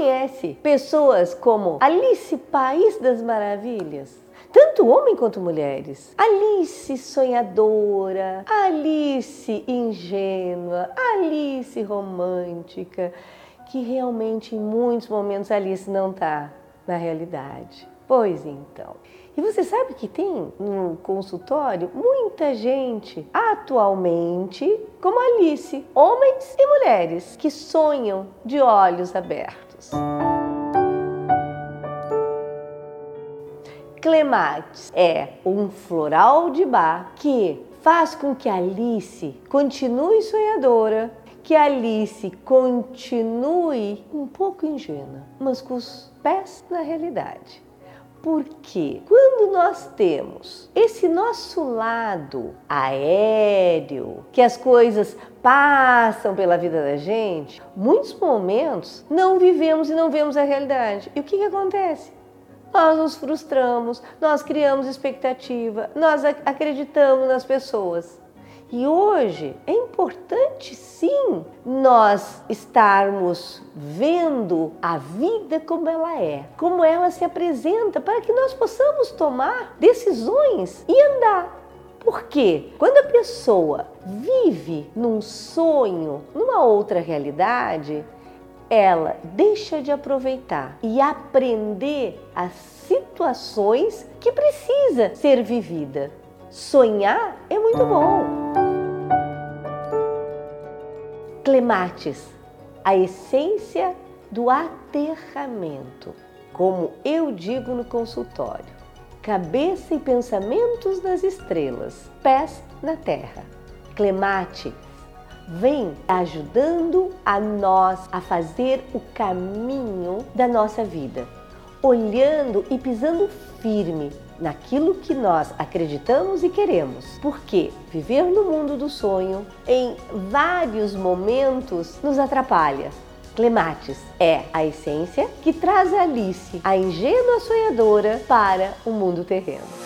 conhece pessoas como Alice País das Maravilhas? tanto homem quanto mulheres. Alice sonhadora, Alice ingênua, Alice romântica, que realmente em muitos momentos Alice não está na realidade. Pois então. E você sabe que tem no consultório muita gente atualmente, como Alice, homens e mulheres, que sonham de olhos abertos. Clematis é um floral de bar que faz com que Alice continue sonhadora, que Alice continue um pouco ingênua, mas com os pés na realidade. Porque quando nós temos esse nosso lado aéreo, que as coisas passam pela vida da gente, muitos momentos não vivemos e não vemos a realidade. E o que, que acontece? nós nos frustramos, nós criamos expectativa, nós acreditamos nas pessoas. E hoje é importante sim nós estarmos vendo a vida como ela é, como ela se apresenta, para que nós possamos tomar decisões e andar. Porque quando a pessoa vive num sonho, numa outra realidade, ela deixa de aproveitar e aprender as situações que precisa ser vivida. Sonhar é muito bom. Clematis, a essência do aterramento, como eu digo no consultório. Cabeça e pensamentos nas estrelas, pés na terra. Clematis vem ajudando a nós a fazer o caminho da nossa vida, olhando e pisando firme naquilo que nós acreditamos e queremos. Porque viver no mundo do sonho em vários momentos nos atrapalha. Clematis é a essência que traz Alice, a ingênua sonhadora, para o mundo terreno.